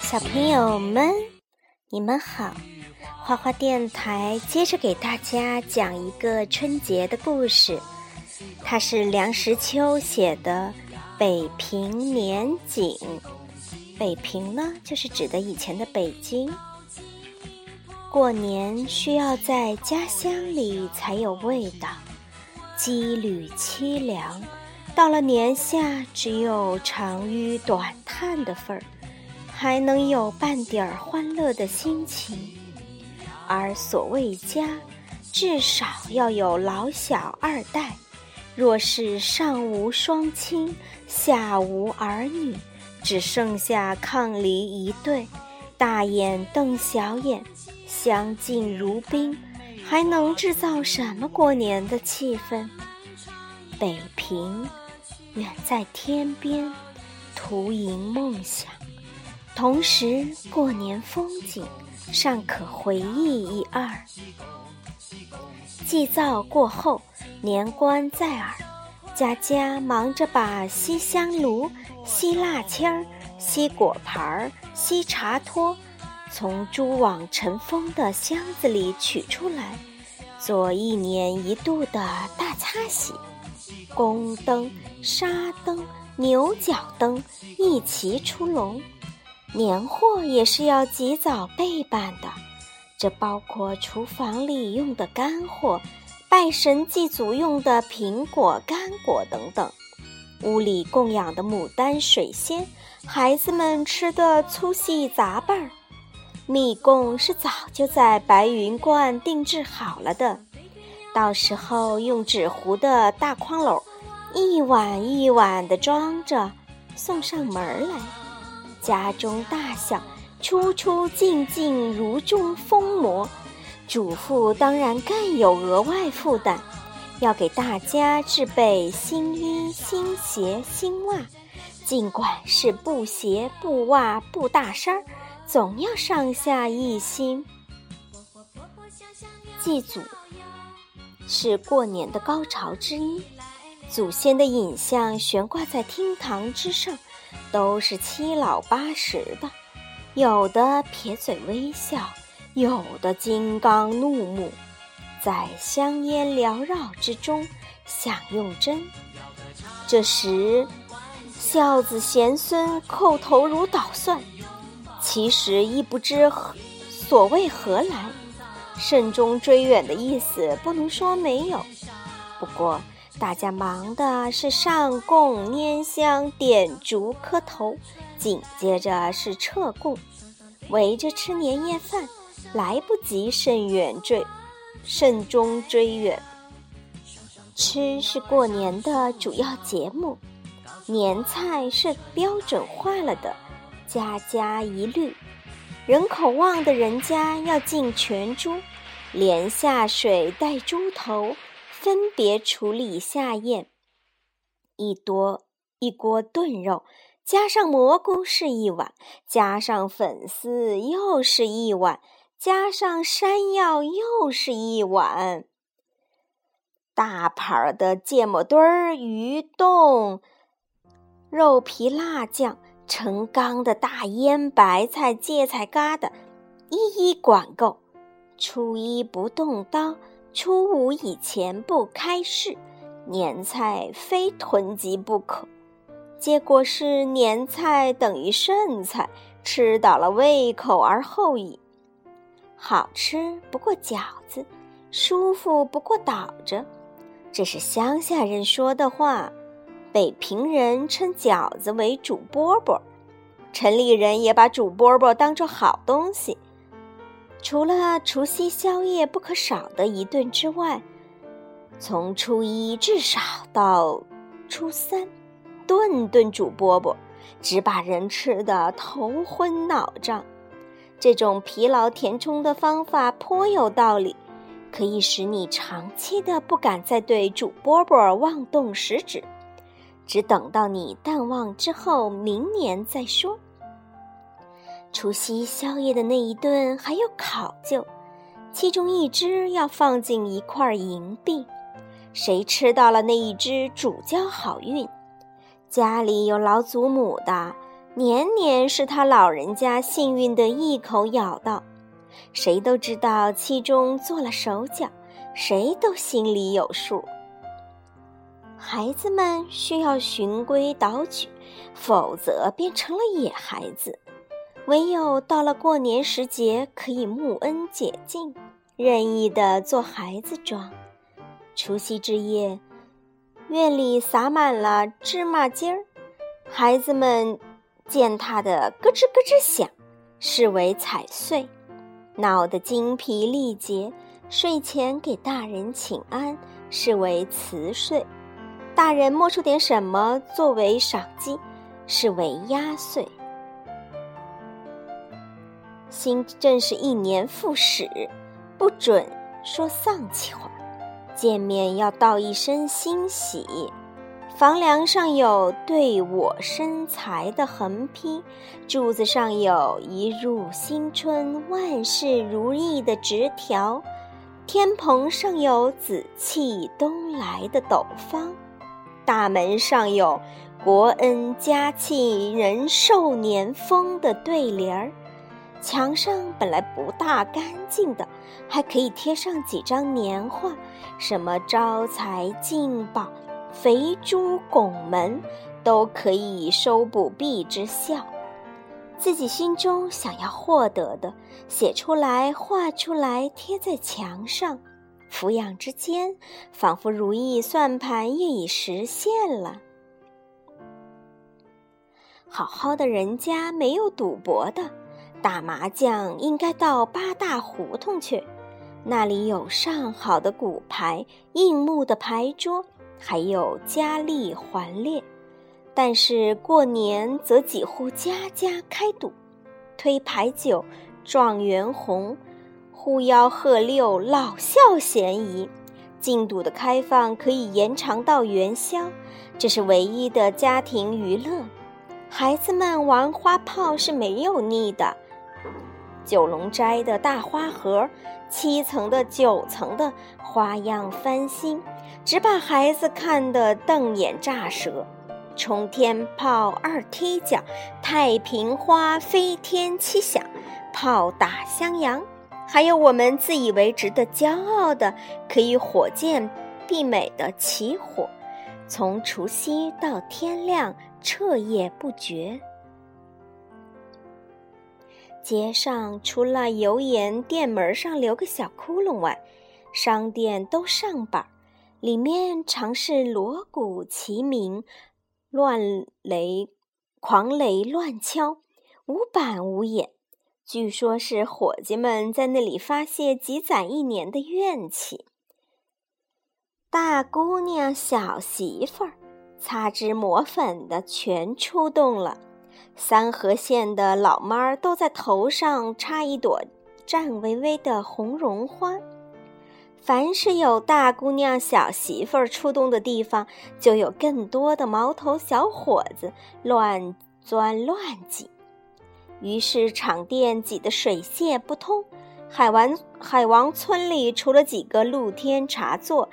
小朋友们，你们好！花花电台接着给大家讲一个春节的故事，它是梁实秋写的《北平年景》。北平呢，就是指的以前的北京。过年需要在家乡里才有味道，羁旅凄凉，到了年下只有长吁短叹的份儿。还能有半点儿欢乐的心情，而所谓家，至少要有老小二代。若是上无双亲，下无儿女，只剩下伉俪一对，大眼瞪小眼，相敬如宾，还能制造什么过年的气氛？北平，远在天边，徒营梦想。同时，过年风景尚可回忆一二。祭灶过后，年关在耳，家家忙着把吸香炉、吸蜡签儿、吸果盘儿、吸茶托从蛛网尘封的箱子里取出来，做一年一度的大擦洗。宫灯、纱灯、牛角灯一齐出笼。年货也是要及早备办的，这包括厨房里用的干货、拜神祭祖用的苹果、干果等等。屋里供养的牡丹、水仙，孩子们吃的粗细杂拌儿。蜜供是早就在白云观定制好了的，到时候用纸糊的大筐篓，一碗一碗的装着，送上门来。家中大小，出出进进如中疯魔。主妇当然更有额外负担，要给大家置备新衣、新鞋、新袜。尽管是布鞋、布袜、布大衫儿，总要上下一心。祭祖是过年的高潮之一，祖先的影像悬挂在厅堂之上。都是七老八十的，有的撇嘴微笑，有的金刚怒目，在香烟缭绕之中享用针。这时，孝子贤孙叩头如捣蒜，其实亦不知何所谓何来，慎终追远的意思不能说没有，不过。大家忙的是上供、拈香、点烛、磕头，紧接着是撤供，围着吃年夜饭，来不及慎远追，慎终追远。吃是过年的主要节目，年菜是标准化了的，家家一律。人口旺的人家要进全猪，连下水带猪头。分别处理下咽，一多一锅炖肉，加上蘑菇是一碗，加上粉丝又是一碗，加上山药又是一碗。大盘的芥末墩儿、鱼冻、肉皮、辣酱，成缸的大腌白菜、芥菜疙瘩，一一管够。初一不动刀。初五以前不开市，年菜非囤积不可。结果是年菜等于剩菜，吃倒了胃口而后已。好吃不过饺子，舒服不过倒着，这是乡下人说的话。北平人称饺子为煮饽饽，城里人也把煮饽饽当作好东西。除了除夕宵夜不可少的一顿之外，从初一至少到初三，顿顿煮饽饽，只把人吃得头昏脑胀。这种疲劳填充的方法颇有道理，可以使你长期的不敢再对煮饽饽妄动食指，只等到你淡忘之后，明年再说。除夕宵夜的那一顿还有考究，其中一只要放进一块银币，谁吃到了那一只主交好运。家里有老祖母的，年年是他老人家幸运的一口咬到。谁都知道其中做了手脚，谁都心里有数。孩子们需要循规蹈矩，否则变成了野孩子。唯有到了过年时节，可以沐恩解禁，任意的做孩子装。除夕之夜，院里撒满了芝麻筋儿，孩子们践踏的咯吱咯吱响，视为踩碎，闹得精疲力竭。睡前给大人请安，视为辞岁。大人摸出点什么作为赏金，视为压岁。新正是一年复始，不准说丧气话。见面要道一声欣喜。房梁上有“对我生财”的横批，柱子上有一入新春万事如意的直条，天棚上有“紫气东来”的斗方，大门上有“国恩家庆人寿年丰”的对联儿。墙上本来不大干净的，还可以贴上几张年画，什么招财进宝、肥猪拱门，都可以收补弊之效。自己心中想要获得的，写出来、画出来，贴在墙上，俯仰之间，仿佛如意算盘也已实现了。好好的人家没有赌博的。打麻将应该到八大胡同去，那里有上好的骨牌、硬木的牌桌，还有佳丽环列。但是过年则几乎家家开赌，推牌九、状元红、呼吆喝六、老少咸宜。禁赌的开放可以延长到元宵，这是唯一的家庭娱乐。孩子们玩花炮是没有腻的。九龙斋的大花盒，七层的、九层的，花样翻新，只把孩子看得瞪眼炸舌。冲天炮、二踢脚、太平花飞天七响，炮打襄阳，还有我们自以为值得骄傲的，可以火箭媲美的起火，从除夕到天亮，彻夜不绝。街上除了油盐店门上留个小窟窿外，商店都上板，里面常是锣鼓齐鸣，乱雷狂雷乱敲，无板无眼。据说是伙计们在那里发泄积攒一年的怨气。大姑娘、小媳妇儿，擦脂抹粉的全出动了。三河县的老妈儿都在头上插一朵颤巍巍的红绒花。凡是有大姑娘、小媳妇儿出动的地方，就有更多的毛头小伙子乱钻乱挤。于是场店挤得水泄不通。海王海王村里除了几个露天茶座，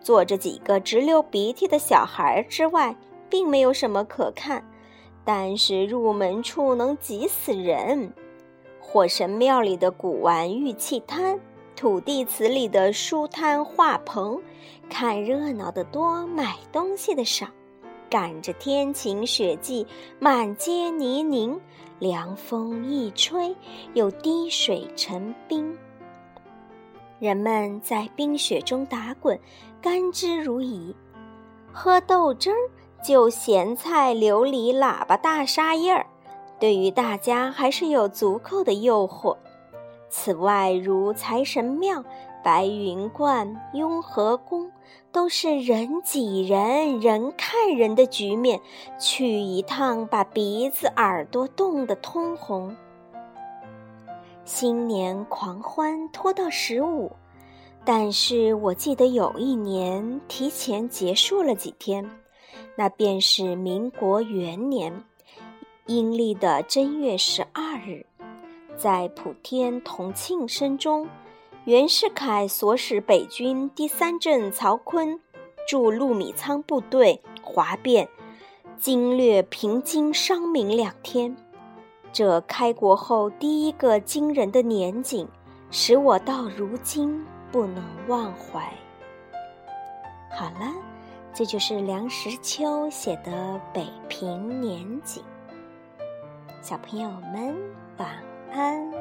坐着几个直流鼻涕的小孩之外，并没有什么可看。但是入门处能挤死人，火神庙里的古玩玉器摊，土地祠里的书摊画棚，看热闹的多，买东西的少。赶着天晴雪霁，满街泥泞，凉风一吹，又滴水成冰。人们在冰雪中打滚，甘之如饴，喝豆汁儿。就咸菜、琉璃、喇叭、大沙叶儿，对于大家还是有足够的诱惑。此外，如财神庙、白云观、雍和宫，都是人挤人、人看人的局面，去一趟把鼻子、耳朵冻得通红。新年狂欢拖到十五，但是我记得有一年提前结束了几天。那便是民国元年，阴历的正月十二日，在普天同庆声中，袁世凯所使北军第三镇曹锟驻陆米仓部队哗变，经略平津、商明两天。这开国后第一个惊人的年景，使我到如今不能忘怀。好了，这就是梁实秋写的《北平年景》。小朋友们，晚安。